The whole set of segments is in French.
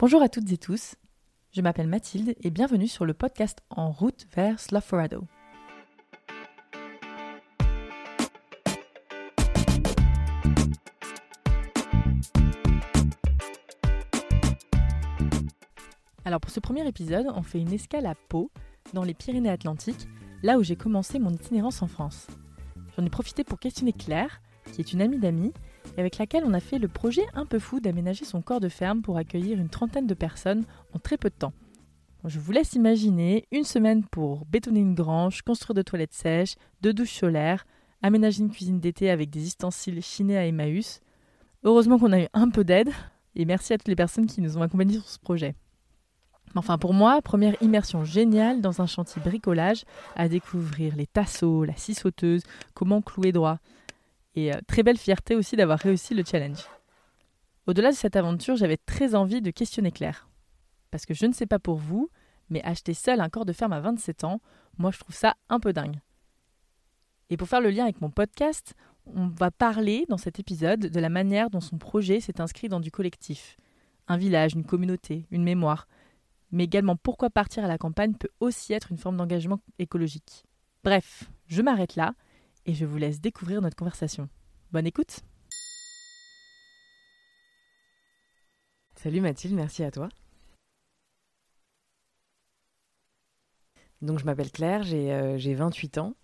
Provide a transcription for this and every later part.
Bonjour à toutes et tous, je m'appelle Mathilde et bienvenue sur le podcast En route vers Slough-Forado. Alors pour ce premier épisode, on fait une escale à Pau, dans les Pyrénées-Atlantiques, là où j'ai commencé mon itinérance en France. J'en ai profité pour questionner Claire, qui est une amie d'amis, et avec laquelle on a fait le projet un peu fou d'aménager son corps de ferme pour accueillir une trentaine de personnes en très peu de temps. Je vous laisse imaginer une semaine pour bétonner une grange, construire de toilettes sèches, de douches solaires, aménager une cuisine d'été avec des ustensiles chinés à Emmaüs. Heureusement qu'on a eu un peu d'aide, et merci à toutes les personnes qui nous ont accompagnés sur ce projet. Enfin, pour moi, première immersion géniale dans un chantier bricolage à découvrir les tasseaux, la scie sauteuse, comment clouer droit. Et euh, très belle fierté aussi d'avoir réussi le challenge. Au-delà de cette aventure, j'avais très envie de questionner Claire. Parce que je ne sais pas pour vous, mais acheter seul un corps de ferme à 27 ans, moi je trouve ça un peu dingue. Et pour faire le lien avec mon podcast, on va parler dans cet épisode de la manière dont son projet s'est inscrit dans du collectif. Un village, une communauté, une mémoire – mais également pourquoi partir à la campagne peut aussi être une forme d'engagement écologique. Bref, je m'arrête là et je vous laisse découvrir notre conversation. Bonne écoute Salut Mathilde, merci à toi. Donc je m'appelle Claire, j'ai 28 euh, ans.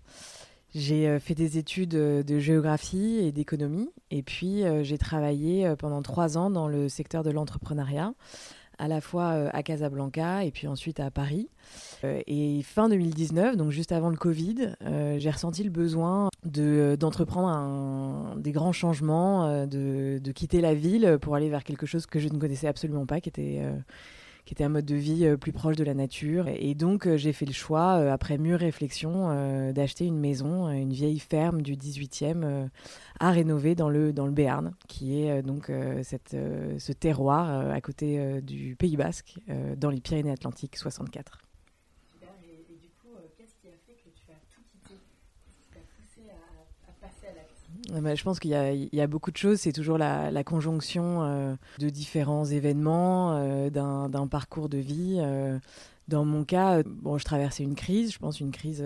J'ai euh, fait des études euh, de géographie et d'économie et puis j'ai travaillé pendant trois ans dans le secteur de l'entrepreneuriat à la fois euh, à Casablanca et puis ensuite à Paris. Euh, et fin 2019, donc juste avant le Covid, euh, j'ai ressenti le besoin de, d'entreprendre des grands changements, de, de, quitter la ville pour aller vers quelque chose que je ne connaissais absolument pas, qui était qui était un mode de vie euh, plus proche de la nature. Et donc, euh, j'ai fait le choix, euh, après mûre réflexion, d'acheter une maison, une vieille ferme du 18e à rénover dans le, dans le Béarn, qui est donc ce terroir à côté du Pays Basque, dans les Pyrénées-Atlantiques 64. Je pense qu'il y, a beaucoup de choses. C'est toujours la, conjonction euh, de différents événements, euh, d'un parcours de vie. Euh. dans mon cas, bon, je traversais une crise, je pense une crise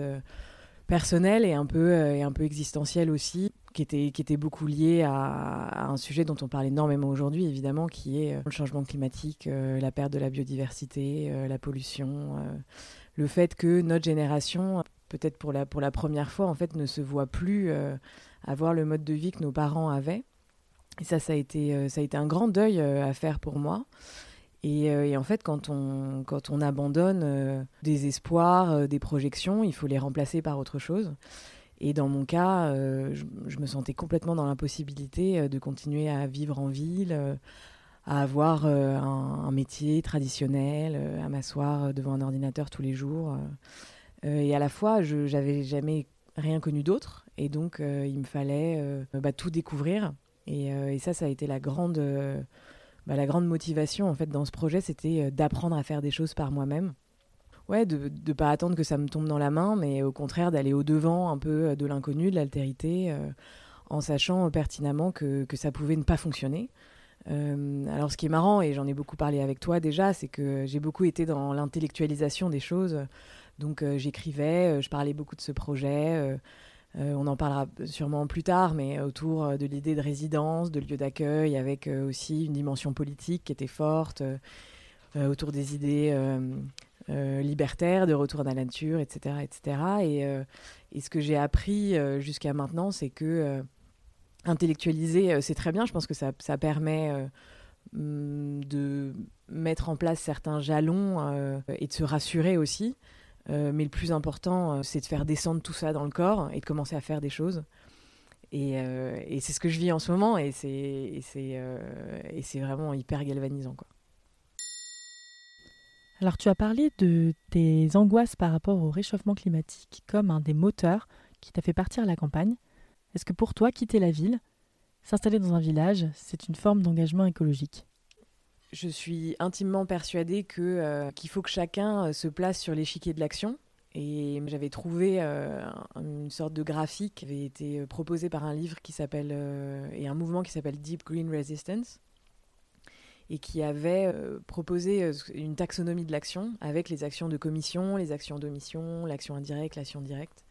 personnelle et un peu, et un peu existentielle aussi, qui était, qui était beaucoup liée à, un sujet dont on parle énormément aujourd'hui, évidemment, qui est le changement climatique, la perte de la biodiversité, la pollution, le fait que notre génération, peut-être pour la, pour la première fois, en fait, ne se voit plus avoir le mode de vie que nos parents avaient. Ça, ça a été, euh, ça a été un grand deuil euh, à faire pour moi. Euh, et, en fait, quand on, quand on abandonne des espoirs, des projections, il faut les remplacer par autre chose. Et dans mon cas, je, me sentais complètement dans l'impossibilité de continuer à vivre en ville, à avoir un, un, métier traditionnel, à m'asseoir devant un ordinateur tous les jours. et à la fois, je n'avais jamais rien connu d'autre. Et donc, euh, il me fallait euh, bah, tout découvrir. Euh, et, ça, ça a été la grande, bah, la grande motivation en fait dans ce projet, c'était d'apprendre à faire des choses par moi-même. Ouais, de ne pas attendre que ça me tombe dans la main, mais au contraire d'aller au-devant un peu de l'inconnu, de l'altérité, en sachant pertinemment que, ça pouvait ne pas fonctionner. Alors ce qui est marrant, et j'en ai beaucoup parlé avec toi déjà, c'est que j'ai beaucoup été dans l'intellectualisation des choses. Donc j'écrivais, je parlais beaucoup de ce projet. Euh, on en parlera sûrement plus tard, mais autour euh, de l'idée de résidence, de lieu d'accueil, avec euh, aussi une dimension politique qui était forte, autour des idées libertaires, de retour à la nature, etc. etc. Et, ce que j'ai appris jusqu'à maintenant, c'est que intellectualiser, c'est très bien. Je pense que ça, permet de mettre en place certains jalons et de se rassurer aussi. Euh, mais le plus important, euh, c'est de faire descendre tout ça dans le corps et de commencer à faire des choses. Et, euh, et c'est ce que je vis en ce moment et c'est vraiment hyper galvanisant. Quoi. Alors tu as parlé de tes angoisses par rapport au réchauffement climatique comme un des moteurs qui t'a fait partir à la campagne. Est-ce que pour toi, quitter la ville, s'installer dans un village, c'est une forme d'engagement écologique? Je suis intimement persuadée euh, qu'il faut que chacun euh, se place sur l'échiquier de l'action. Et j'avais trouvé euh, une sorte de graphique qui avait été proposé par un livre qui s'appelle et un mouvement qui s'appelle Deep Green Resistance. et qui avait proposé une taxonomie de l'action avec les actions de commission, les actions d'omission, l'action indirecte, l'action directe.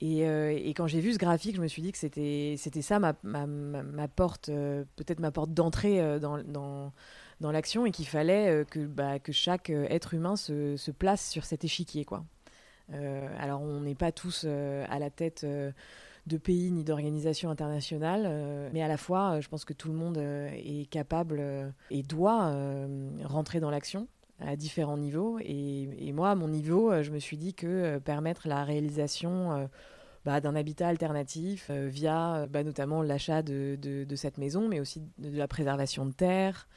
Et, et, quand j'ai vu ce graphique, je me suis dit que c'était ça ma, ma, ma porte, peut-être ma porte d'entrée dans, dans, dans l'action et qu'il fallait que, bah, que chaque être humain se, se, place sur cet échiquier. Quoi. alors on n'est pas tous à la tête de pays ni d'organisations internationales, euh, mais à la fois, euh, je pense que tout le monde euh, est capable et doit rentrer dans l'action à différents niveaux. Et, moi, à mon niveau, je me suis dit que permettre la réalisation bah, d'un habitat alternatif via bah, notamment l'achat de, cette maison, mais aussi de, la préservation de terre,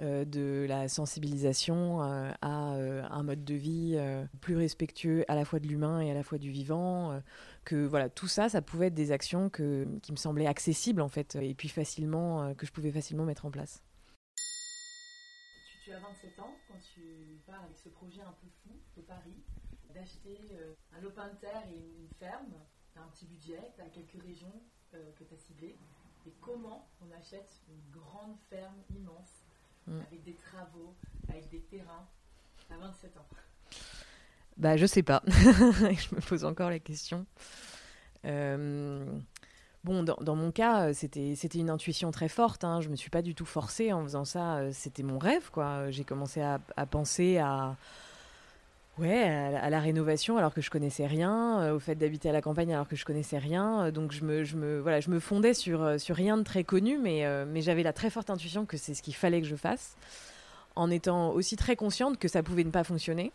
de la sensibilisation à un mode de vie plus respectueux à la fois de l'humain et à la fois du vivant, que voilà, tout ça, ça pouvait être des actions que, qui me semblaient accessibles en fait, et puis facilement, euh, que je pouvais facilement mettre en place. Tu, as 27 ans quand tu pars avec ce projet un peu fou de Paris, d'acheter euh, un lopin de terre et une, ferme, tu as un petit budget, tu as quelques régions euh, que tu as ciblées, et comment on achète une grande ferme immense, mm. avec des travaux, avec des terrains, à 27 ans? Bah, je sais pas. je me pose encore la question. Euh, bon, dans, mon cas, c'était c'était une intuition très forte. Hein. Je me suis pas du tout forcée en faisant ça. C'était mon rêve, quoi. J'ai commencé à, penser à ouais à, la rénovation alors que je connaissais rien, euh, au fait d'habiter à la campagne alors que je connaissais rien. Donc je me je me voilà, je me fondais sur sur rien de très connu, mais euh, mais j'avais la très forte intuition que c'est ce qu'il fallait que je fasse, en étant aussi très consciente que ça pouvait ne pas fonctionner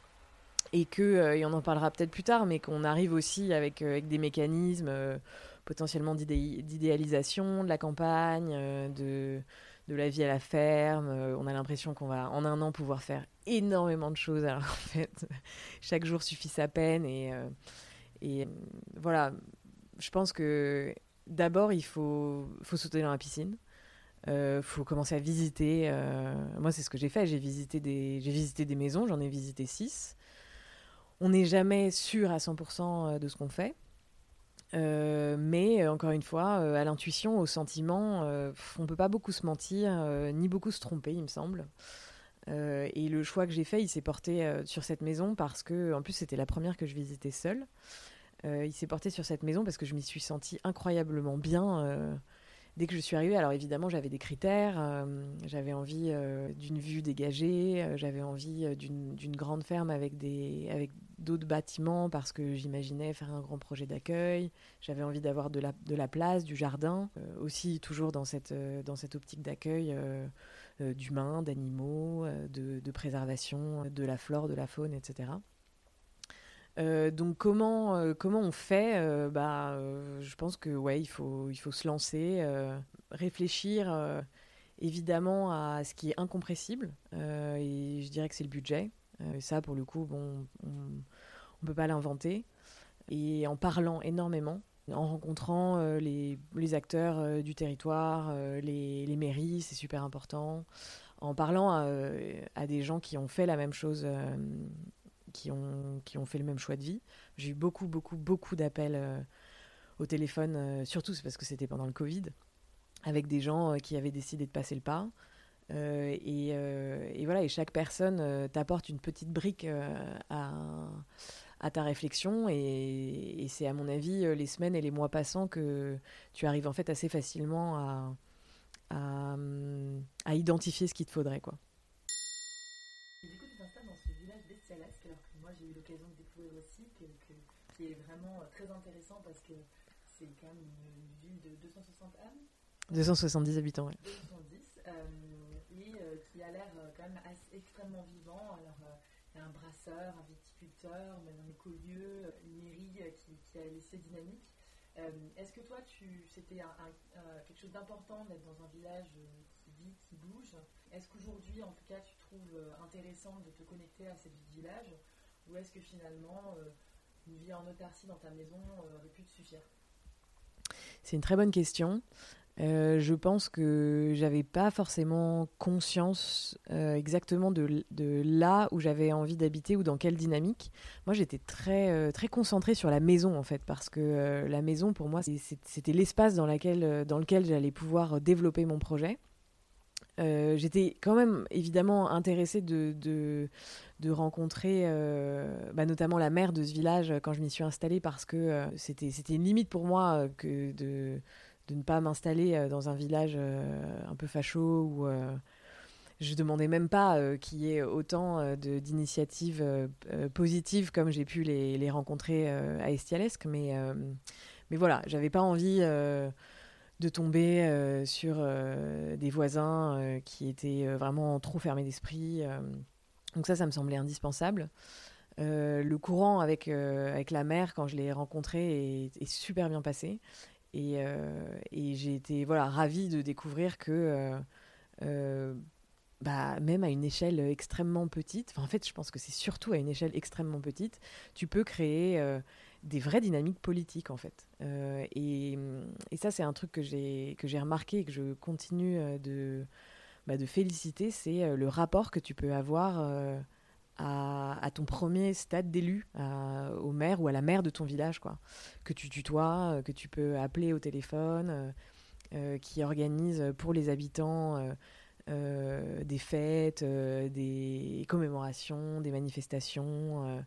et que, euh, et on en parlera peut-être plus tard, mais qu'on arrive aussi avec, euh, avec des mécanismes euh, potentiellement d'idéalisation de la campagne, de, de la vie à la ferme. on a l'impression qu'on va en un an pouvoir faire énormément de choses. Alors en fait, chaque jour suffit sa peine. Et, et voilà, je pense que d'abord, il faut, faut sauter dans la piscine. Il faut commencer à visiter. moi, c'est ce que j'ai fait. J'ai visité des, j'ai visité des maisons. J'en ai visité six on n'est jamais sûr à 100% euh, de ce qu'on fait. Euh, mais euh, encore une fois, à l'intuition, au sentiment, on peut pas beaucoup se mentir, ni beaucoup se tromper, il me semble. et le choix que j'ai fait, il s'est porté sur cette maison parce que, en plus, c'était la première que je visitais seule. il s'est porté sur cette maison parce que je m'y suis sentie incroyablement bien dès que je suis arrivée, alors évidemment, j'avais des critères. Euh, j'avais envie euh, d'une vue dégagée, euh, j'avais envie d'une grande ferme avec des d'autres bâtiments parce que j'imaginais faire un grand projet d'accueil. J'avais envie d'avoir de la, place, du jardin, aussi toujours dans cette, dans cette optique d'accueil d'humains, d'animaux, de, de, préservation de la flore, de la faune, etc. Euh, donc comment, euh, comment on fait euh, bah, Je pense que ouais, il faut, il faut se lancer, réfléchir évidemment à ce qui est incompressible. et je dirais que c'est le budget. ça, pour le coup, bon, on ne peut pas l'inventer. Et en parlant énormément, en rencontrant les, les, acteurs du territoire, les, les mairies, c'est super important. En parlant à, des gens qui ont fait la même chose qui ont, qui ont fait le même choix de vie. J'ai eu beaucoup, beaucoup, beaucoup d'appels euh, au téléphone, euh, surtout parce que c'était pendant le Covid, avec des gens euh, qui avaient décidé de passer le pas. Et, et, voilà, et chaque personne t'apporte une petite brique à, à, ta réflexion. Et, c'est à mon avis les semaines et les mois passants que tu arrives en fait assez facilement à, à, à identifier ce qu'il te faudrait. quoi. J'ai eu l'occasion de découvrir aussi, que, qui est vraiment euh, très intéressant parce que c'est quand même une, ville de 260 âmes. 270 habitants, oui. 270, euh, et euh, qui a l'air quand même extrêmement vivant. Alors, il y a un brasseur, un viticulteur, même un écolieu, une mairie qui, qui a laissé dynamique. Est-ce que toi, c'était quelque chose d'important d'être dans un village qui vit, qui bouge? Est-ce qu'aujourd'hui, en tout cas, tu trouves intéressant de te connecter à cette vie de village ou est-ce que finalement, euh, une vie en autarcie dans ta maison euh, aurait pu te suffire C'est une très bonne question. Euh, je pense que j'avais pas forcément conscience exactement de, là où j'avais envie d'habiter ou dans quelle dynamique. Moi, j'étais très, très concentrée sur la maison, en fait, parce que la maison, pour moi, c'était l'espace dans, dans lequel j'allais pouvoir développer mon projet. J'étais quand même évidemment intéressée de, de, rencontrer bah, notamment la mère de ce village quand je m'y suis installée parce que c'était une limite pour moi que de, de ne pas m'installer dans un village un peu facho ou je demandais même pas euh, qu'il y ait autant euh, d'initiatives euh, positives comme j'ai pu les, les rencontrer à Estialesque, mais, mais voilà, j'avais pas envie de tomber sur des voisins qui étaient vraiment trop fermés d'esprit. donc ça, ça me semblait indispensable. le courant avec, la mère, quand je l'ai rencontré, est, super bien passé. Et, j'ai été voilà, ravie de découvrir que bah, même à une échelle extrêmement petite, en fait, je pense que c'est surtout à une échelle extrêmement petite, tu peux créer euh, des vraies dynamiques politiques, en fait. Euh, et, ça, c'est un truc que j'ai remarqué et que je continue euh, de, bah, de féliciter, c'est le rapport que tu peux avoir à, ton premier stade d'élu, au maire ou à la maire de ton village, quoi. Que tu tutoies, que tu peux appeler au téléphone, qui organise pour les habitants euh, des fêtes, euh, des commémorations, des manifestations.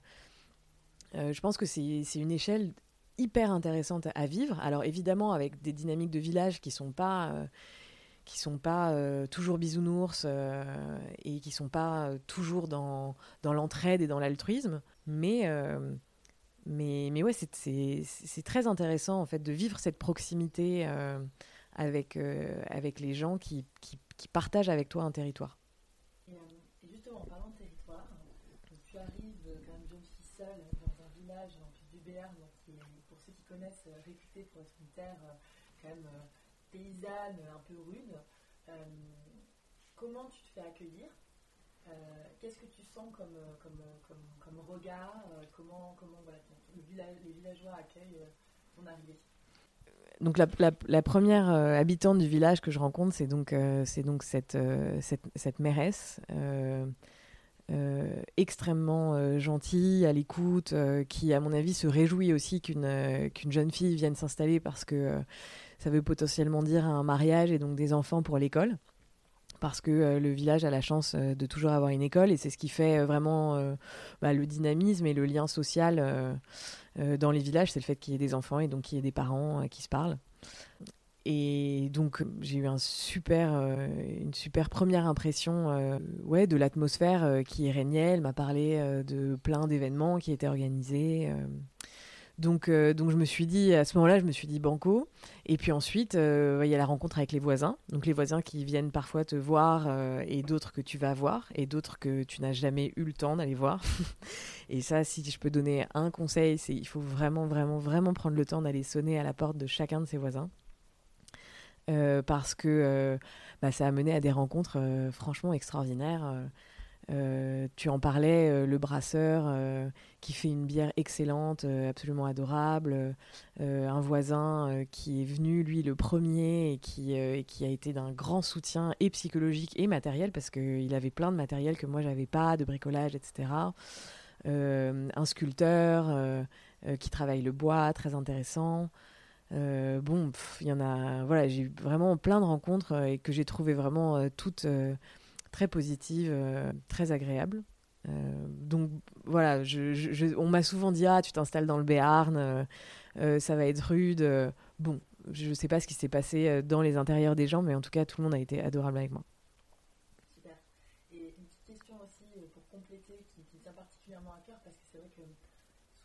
Euh, je pense que c'est une échelle hyper intéressante à vivre. Alors évidemment avec des dynamiques de village qui sont pas qui sont pas toujours bisounours et qui sont pas toujours dans, l'entraide et dans l'altruisme, mais mais mais ouais c'est très intéressant en fait de vivre cette proximité avec avec les gens qui, partagent avec toi un territoire. Et, euh, justement, de territoire, tu arrives comme une jeune fille seule dans un village pour ceux qui connaissent, euh, réputé pour être une terre euh, quand même paysanne, un peu rude. comment tu te fais accueillir? Qu'est-ce que tu sens comme, comme, comme, regard Comment, comment voilà, les villageois accueillent ton arrivée? Donc la, première euh, habitante du village que je rencontre, c'est donc, euh, donc cette, euh, cette, cette, mairesse extrêmement gentille, à l'écoute, qui à mon avis se réjouit aussi qu'une jeune fille vienne s'installer parce que ça veut potentiellement dire un mariage et donc des enfants pour l'école. Parce que le village a la chance de toujours avoir une école et c'est ce qui fait vraiment bah, le dynamisme et le lien social euh, dans les villages, c'est le fait qu'il y ait des enfants et donc qu'il y ait des parents euh, qui se parlent. Et donc j'ai eu euh, une super première impression ouais, de l'atmosphère qui régnait. Elle m'a parlé de plein d'événements qui étaient organisés. Donc, euh, donc je me suis dit, à ce moment-là, je me suis dit banco. Et puis ensuite, euh, il y a la rencontre avec les voisins. Donc les voisins qui viennent parfois te voir euh, et d'autres que tu vas voir et d'autres que tu n'as jamais eu le temps d'aller voir. et ça, si je peux donner un conseil, c'est il faut vraiment, vraiment, vraiment prendre le temps d'aller sonner à la porte de chacun de ses voisins. Parce que bah, ça a mené à des rencontres franchement extraordinaires. Euh, tu en parlais, euh, le brasseur euh, qui fait une bière excellente, absolument adorable, un voisin qui est venu, lui, le premier, et qui, qui a été d'un grand soutien et psychologique et matériel, parce qu'il avait plein de matériel que moi, j'avais pas, de bricolage, etc. un sculpteur qui travaille le bois, très intéressant. Bon, il y en a, voilà, j'ai eu vraiment plein de rencontres et que j'ai trouvé vraiment toutes très positive, euh, très agréable. Euh, donc voilà, on m'a souvent dit ah tu t'installes dans le Béarn, euh, ça va être rude. bon, je ne sais pas ce qui s'est passé dans les intérieurs des gens, mais en tout cas tout le monde a été adorable avec moi. Super. Et une petite question aussi pour compléter qui, qui tient particulièrement à cœur parce que c'est vrai que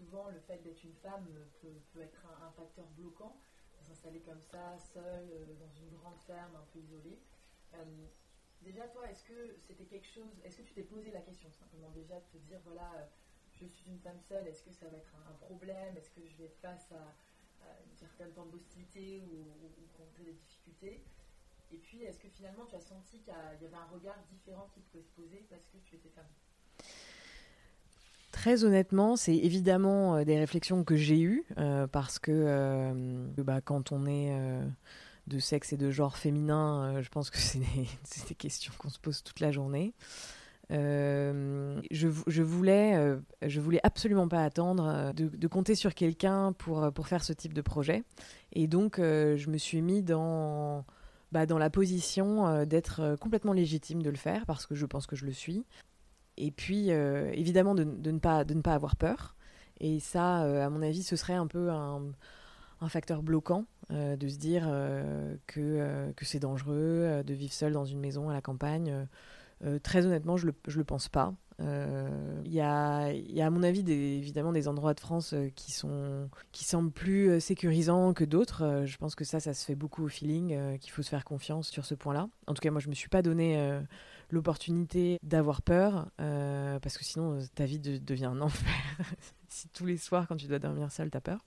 souvent le fait d'être une femme peut, être un, facteur bloquant, s'installer comme ça, seule, dans une grande ferme, un peu isolée. Déjà, toi, est-ce que c'était quelque chose, est-ce que tu t'es posé la question simplement déjà de te dire, voilà, euh, je suis une femme seule, est-ce que ça va être un, problème? Est-ce que je vais être face à, une certaine forme d'hostilité ou, ou, des difficultés? Et puis, est-ce que finalement tu as senti qu'il y avait un regard différent qui pouvait se poser parce que tu étais femme? Très honnêtement, c'est évidemment euh, des réflexions que j'ai eues euh, parce que bah, quand on est de sexe et de genre féminin, euh, je pense que c'est des, questions qu'on se pose toute la journée. Euh, je, voulais, euh, je voulais absolument pas attendre de, compter sur quelqu'un pour, pour faire ce type de projet. Et donc, je me suis mis dans, bah, dans la position d'être complètement légitime de le faire, parce que je pense que je le suis. Et puis, évidemment, de, ne pas, de ne pas avoir peur. Et ça, à mon avis, ce serait un peu un, facteur bloquant de se dire que, que c'est dangereux de vivre seul dans une maison à la campagne. très honnêtement, je ne le, le pense pas. Euh, il y, a, y, a, à mon avis, évidemment, des endroits de France euh, qui, sont, qui semblent plus euh, sécurisants que d'autres. je pense que ça, ça se fait beaucoup au feeling, qu'il faut se faire confiance sur ce point-là. En tout cas, moi, je me suis pas donné l'opportunité d'avoir peur, parce que sinon, ta vie devient un enfer. si tous les soirs, quand tu dois dormir seul, tu as peur.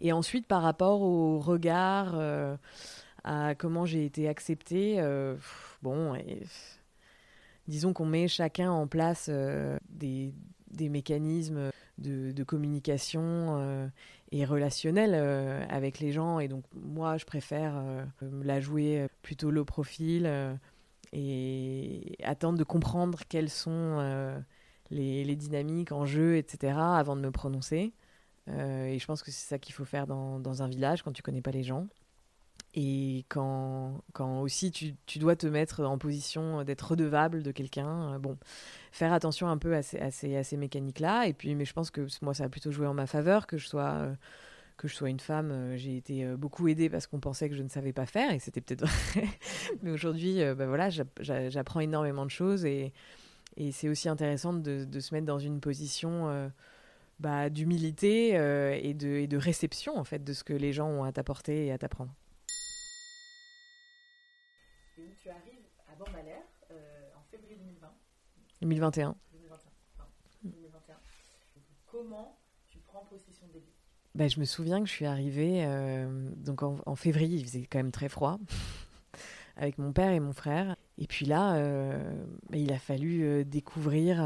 Et ensuite, par rapport au regard, à comment j'ai été acceptée, bon... Disons qu'on met chacun en place euh, des, mécanismes de, communication euh, et relationnels euh, avec les gens. Et donc, moi, je préfère la jouer plutôt low profil et attendre de comprendre quelles sont les, dynamiques en jeu, etc., avant de me prononcer. et je pense que c'est ça qu'il faut faire dans, dans, un village quand tu connais pas les gens. Et quand, quand aussi tu, tu, dois te mettre en position d'être redevable de quelqu'un, euh, bon, faire attention un peu à ces, à ces, à ces mécaniques-là. Et puis, mais je pense que moi, ça a plutôt joué en ma faveur que je sois, euh, que je sois une femme. Euh, j'ai été beaucoup aidée parce qu'on pensait que je ne savais pas faire, et c'était peut-être vrai. mais aujourd'hui, ben voilà, j'apprends énormément de choses, et, et c'est aussi intéressant de, de, se mettre dans une position bah, d'humilité et, de, et de réception, en fait, de ce que les gens ont à t'apporter et à t'apprendre tu arrives à Bambalère euh, en février 2020. 2021. 2021. Comment bah, Je me souviens que je suis arrivée euh, donc en, février, il faisait quand même très froid, avec mon père et mon frère. Et puis là, euh, bah, il a fallu découvrir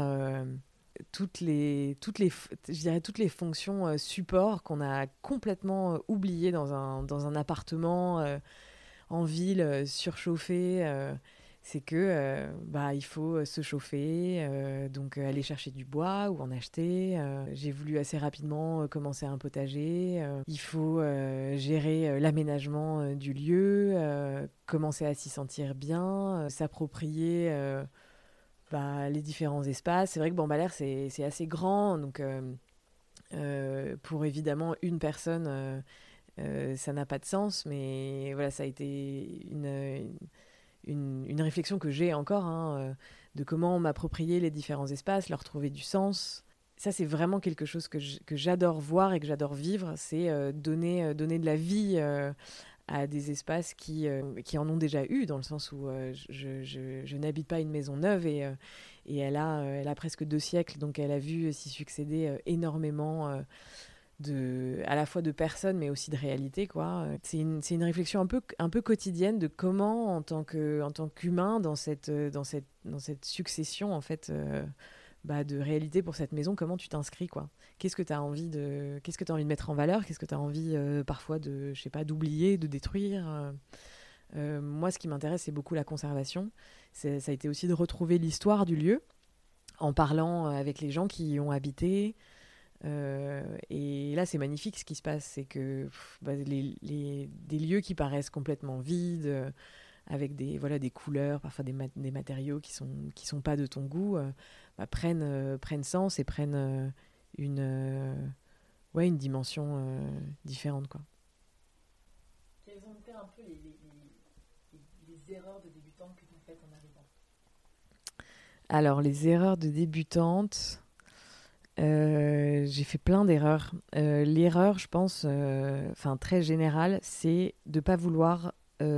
toutes les, toutes les, je dirais toutes les fonctions support qu'on a complètement oubliées dans un, dans un appartement en ville euh, surchauffée, euh, c'est que euh, bah il faut se chauffer, donc aller chercher du bois ou en acheter. J'ai voulu assez rapidement commencer un potager. il faut gérer l'aménagement du lieu, commencer à s'y sentir bien, s'approprier. Bah, les différents espaces. C'est vrai que Bambalère, c'est assez grand, donc pour évidemment une personne, euh, ça n'a pas de sens, mais voilà, ça a été une, une réflexion que j'ai encore, hein, euh, de comment m'approprier les différents espaces, leur trouver du sens. Ça, c'est vraiment quelque chose que j'adore voir et que j'adore vivre, c'est euh, donner, donner de la vie à des espaces qui, qui en ont déjà eu, dans le sens où je n'habite pas une maison neuve et, et elle, a, elle a presque deux siècles, donc elle a vu s'y succéder énormément de, à la fois de personnes mais aussi de réalité quoi. C'est une, une, réflexion un peu, un peu quotidienne de comment en tant qu'humain dans cette dans cette dans cette succession en fait euh, bah, de réalité pour cette maison comment tu t'inscris quoi. Qu'est-ce que tu as envie de qu'est-ce que tu envie de mettre en valeur, qu'est-ce que tu as envie euh, parfois de je sais pas d'oublier, de détruire? Euh, moi ce qui m'intéresse c'est beaucoup la conservation. Ça a été aussi de retrouver l'histoire du lieu en parlant avec les gens qui y ont habité, euh, et là, c'est magnifique ce qui se passe, c'est que bah, les, les, des lieux qui paraissent complètement vides, euh, avec des voilà des couleurs, parfois des, des matériaux qui sont qui sont pas de ton goût, euh, bah, prennent prennent sens et prennent une ouais une dimension différente quoi. Quelles ont été un peu les, erreurs de débutante que as faites en arrivant? Alors les erreurs de débutante. Euh, j'ai fait plein d'erreurs. Euh, l'erreur, je pense, euh, enfin très générale, c'est de pas vouloir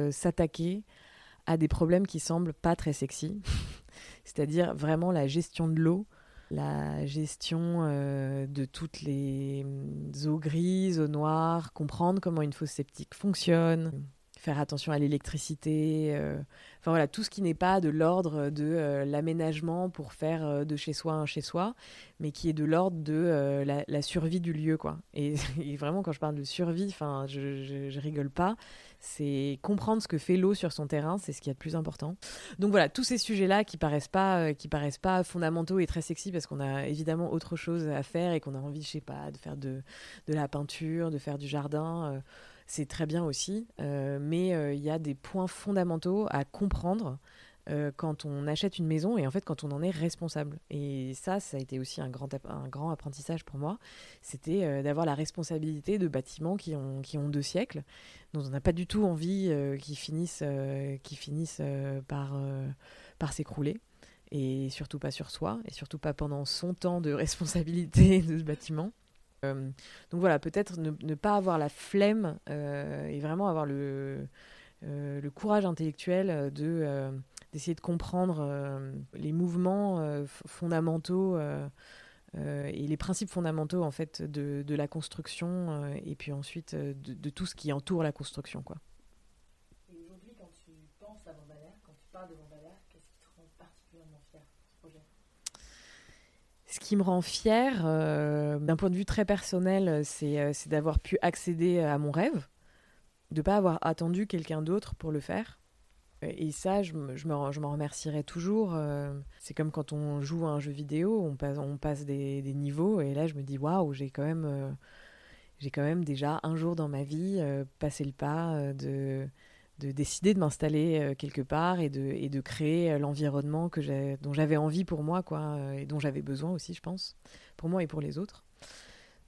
s'attaquer à des problèmes qui semblent pas très sexy. C'est-à-dire vraiment la gestion de l'eau, la gestion de toutes les eaux grises, eaux noires, comprendre comment une fosse septique fonctionne, faire attention à l'électricité, euh, enfin voilà, tout ce qui n'est pas de l'ordre de euh, l'aménagement pour faire euh, de chez soi un chez soi, mais qui est de l'ordre de la, survie du lieu, quoi. Et, vraiment, quand je parle de survie, enfin, je, je, rigole pas, c'est comprendre ce que fait l'eau sur son terrain, c'est ce qui est le plus important. Donc voilà, tous ces sujets-là qui paraissent pas, qui paraissent pas fondamentaux et très sexy parce qu'on a évidemment autre chose à faire et qu'on a envie, je sais pas, de faire de, de la peinture, de faire du jardin c'est très bien aussi, mais il y a des points fondamentaux à comprendre quand on achète une maison et en fait quand on en est responsable. Et ça, ça a été aussi un grand, apprentissage pour moi. C'était d'avoir la responsabilité de bâtiments qui ont, deux siècles, dont on n'a pas du tout envie qu'ils finissent, finissent par s'écrouler et surtout pas sur soi, et surtout pas pendant son temps de responsabilité de ce bâtiment. Euh, donc voilà, peut-être ne, pas avoir la flemme euh, et vraiment avoir le, euh, courage intellectuel de d'essayer de comprendre les mouvements fondamentaux et les principes fondamentaux en fait de, de la construction et puis ensuite de, de, tout ce qui entoure la construction quoi. Ce qui me rend fière, euh, d'un point de vue très personnel, c'est euh, d'avoir pu accéder à mon rêve, de ne pas avoir attendu quelqu'un d'autre pour le faire. Et ça, je, je m'en remercierai toujours. Euh, c'est comme quand on joue à un jeu vidéo, on passe, on passe des, des niveaux, et là, je me dis, waouh, j'ai quand même... j'ai quand même déjà un jour dans ma vie passé le pas de, de décider de m'installer euh, quelque part et de, et de créer euh, l'environnement que dont j'avais envie pour moi quoi euh, et dont j'avais besoin aussi je pense pour moi et pour les autres.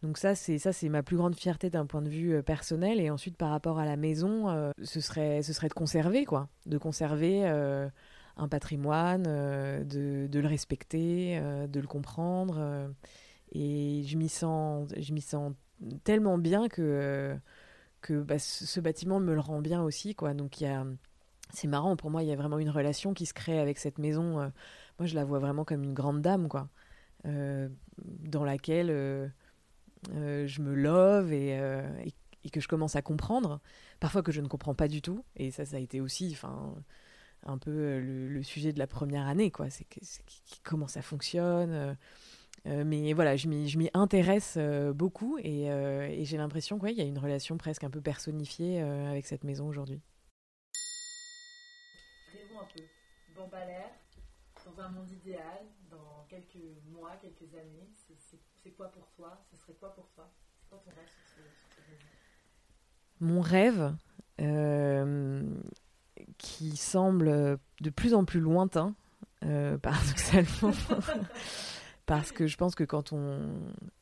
Donc ça c'est ça c'est ma plus grande fierté d'un point de vue personnel. Et ensuite par rapport à la maison ce serait ce serait de conserver quoi. De conserver un patrimoine de, de, le respecter de le comprendre et je m'y sens je m'y sens tellement bien que que bah, ce bâtiment me le rend bien aussi, quoi. Donc il y a, c'est marrant pour moi, il y a vraiment une relation qui se crée avec cette maison. Euh, moi, je la vois vraiment comme une grande dame, quoi, euh, dans laquelle euh, je me love et, que je commence à comprendre. Parfois que je ne comprends pas du tout, et ça, ça a été aussi, enfin un peu le, sujet de la première année, quoi. C'est comment ça fonctionne, euh, mais voilà, je m'y intéresse euh, beaucoup et, euh, et j'ai l'impression qu'il y a une relation presque un peu personnifiée avec cette maison aujourd'hui. Rêvons un peu. Bambalère, dans un monde idéal, dans quelques mois, quelques années, c'est quoi pour toi? Ce serait quoi pour toi? C'est quoi ton rêve Mon rêve, qui semble de plus en plus lointain, paradoxalement. Parce que je pense que quand on.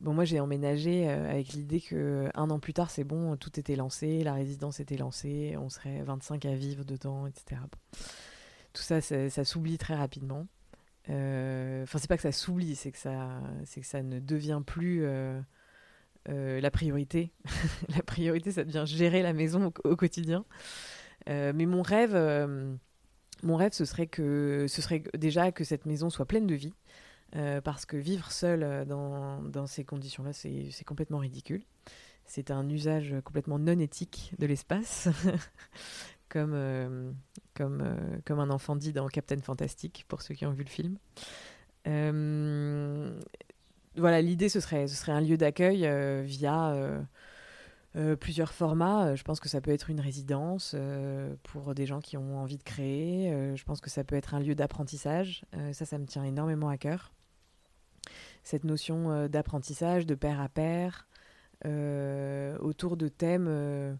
Bon, moi, j'ai emménagé euh, avec l'idée que un an plus tard, c'est bon, tout était lancé, la résidence était lancée, on serait 25 à vivre dedans, etc. Tout ça, ça, s'oublie très rapidement. Euh, enfin, c'est pas que ça s'oublie, c'est que ça, c'est que ça ne devient plus euh, la priorité. la priorité, ça devient gérer la maison au, au quotidien. mais mon rêve, mon rêve, ce serait que, ce serait déjà que cette maison soit pleine de vie. Euh, parce que vivre seul euh, dans, dans ces conditions-là, c'est complètement ridicule. C'est un usage complètement non éthique de l'espace, comme, euh, comme, comme un enfant dit dans Captain Fantastic, pour ceux qui ont vu le film. voilà, l'idée, ce serait, ce serait un lieu d'accueil via plusieurs formats. Je pense que ça peut être une résidence pour des gens qui ont envie de créer. je pense que ça peut être un lieu d'apprentissage. ça, ça me tient énormément à cœur cette notion euh, d'apprentissage, de pair à pair, euh, autour de thèmes euh,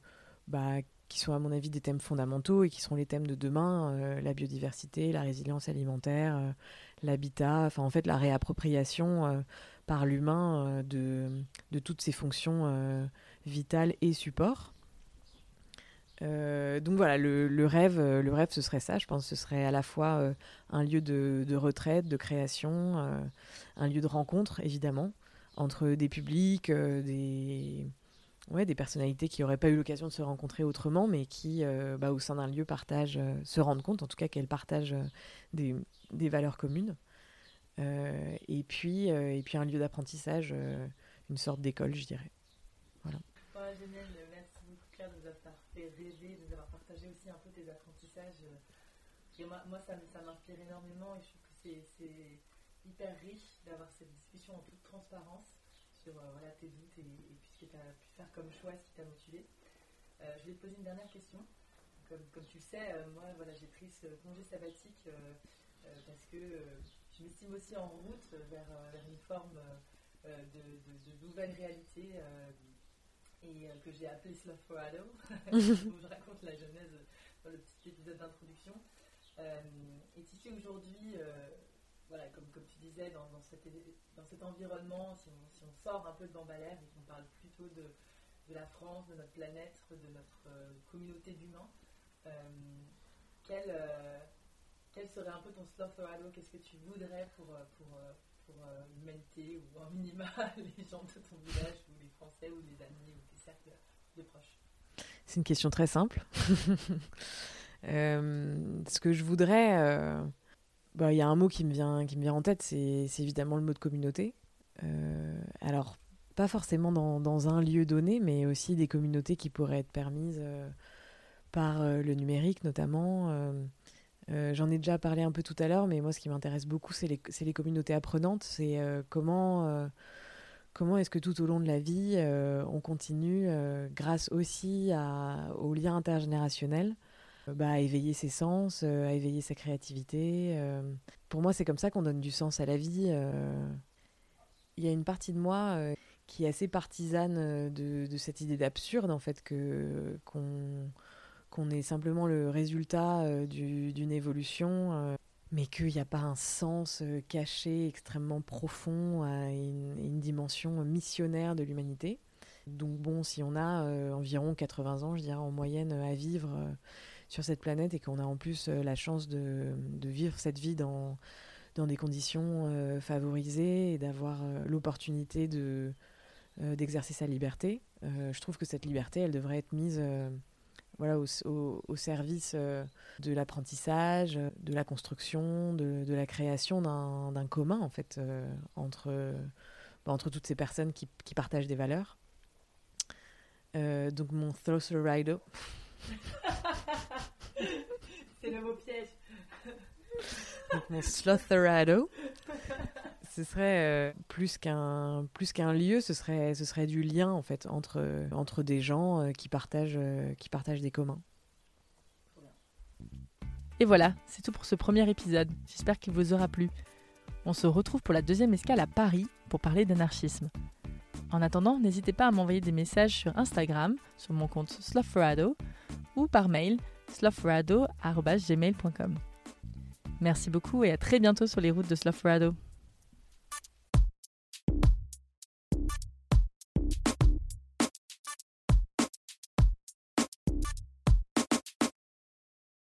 bah, qui sont à mon avis des thèmes fondamentaux et qui seront les thèmes de demain, la biodiversité, la résilience alimentaire, l'habitat, enfin en fait la réappropriation par l'humain de, de, toutes ces fonctions vitales et supports. Donc voilà, le, rêve, le rêve, ce serait ça. Je pense ce serait à la fois un lieu de, retraite, de création, un lieu de rencontre, évidemment, entre des publics, euh, des, ouais, des personnalités qui n'auraient pas eu l'occasion de se rencontrer autrement, mais qui, euh, bah, au sein d'un lieu, partagent, euh, se rendent compte, en tout cas, qu'elles partagent des, valeurs communes. et, puis, et puis un lieu d'apprentissage, une sorte d'école, je dirais. Voilà. Rêver, de nous avoir partagé aussi un peu tes apprentissages. moi, moi, ça, m'inspire énormément et je trouve que c'est hyper riche d'avoir cette discussion en toute transparence sur euh, tes doutes et, puis ce que tu as pu faire comme choix, ce qui t'a motivé. Euh, je vais te poser une dernière question. Comme, tu le sais, euh, moi voilà, j'ai pris ce congé sabbatique parce que je m'estime aussi en route vers, une forme de, nouvelle réalité et que j'ai appelé Slothforado. je raconte la genèse dans le petit épisode d'introduction. est ici aujourd'hui voilà, comme, comme, tu disais, dans, dans, cet, dans cet, environnement, si on, si on, sort un peu de Bambalère et qu'on parle plutôt de, de, la France, de notre planète, de notre euh, communauté d'humains, euh, quel, euh, quel, serait un peu ton slow for Qu'est-ce que tu voudrais pour, pour, pour l'humanité ou minima les gens de ton village ou les Français ou les amis ou tes cercles de proches C'est une question très simple. ce que je voudrais bah, y a un mot qui me vient, qui me vient en tête, c'est évidemment le mot de communauté. Euh, alors, pas forcément dans, un lieu donné, mais aussi des communautés qui pourraient être permises euh, par euh, le numérique notamment. J'en ai déjà parlé un peu tout à l'heure, mais moi ce qui m'intéresse beaucoup, c'est les, les, communautés apprenantes. C'est comment, comment est-ce que tout au long de la vie, on continue, grâce aussi à, aux liens intergénérationnels, bah, à éveiller ses sens, euh, à éveiller sa créativité. Euh. Pour moi, c'est comme ça qu'on donne du sens à la vie. Euh. Il y a une partie de moi qui est assez partisane de, de cette idée d'absurde, en fait, que qu'on qu'on est simplement le résultat d'une évolution, mais qu'il n'y a pas un sens caché extrêmement profond à une, dimension missionnaire de l'humanité. Donc bon, si on a environ 80 ans, je dirais en moyenne, à vivre sur cette planète et qu'on a en plus euh, la chance de, vivre cette vie dans, des conditions euh, favorisées et d'avoir euh, l'opportunité de d'exercer sa liberté. je trouve que cette liberté, elle devrait être mise voilà, au, au, service de l'apprentissage, de la construction, de, de la création d'un commun en fait entre, bah, entre toutes ces personnes qui, qui partagent des valeurs. donc mon Thrower Rider. C'est le mot piège. Donc mon Slotherado, ce serait euh, plus qu'un lieu, ce serait du lien en fait entre des gens euh, qui partagent euh, qui partagent des communs. Et voilà, c'est tout pour ce premier épisode. J'espère qu'il vous aura plu. On se retrouve pour la deuxième escale à Paris pour parler d'anarchisme. En attendant, n'hésitez pas à m'envoyer des messages sur Instagram, sur mon compte Slothforado, ou par mail slothforado.gmail.com. Merci beaucoup et à très bientôt sur les routes de Slothforado.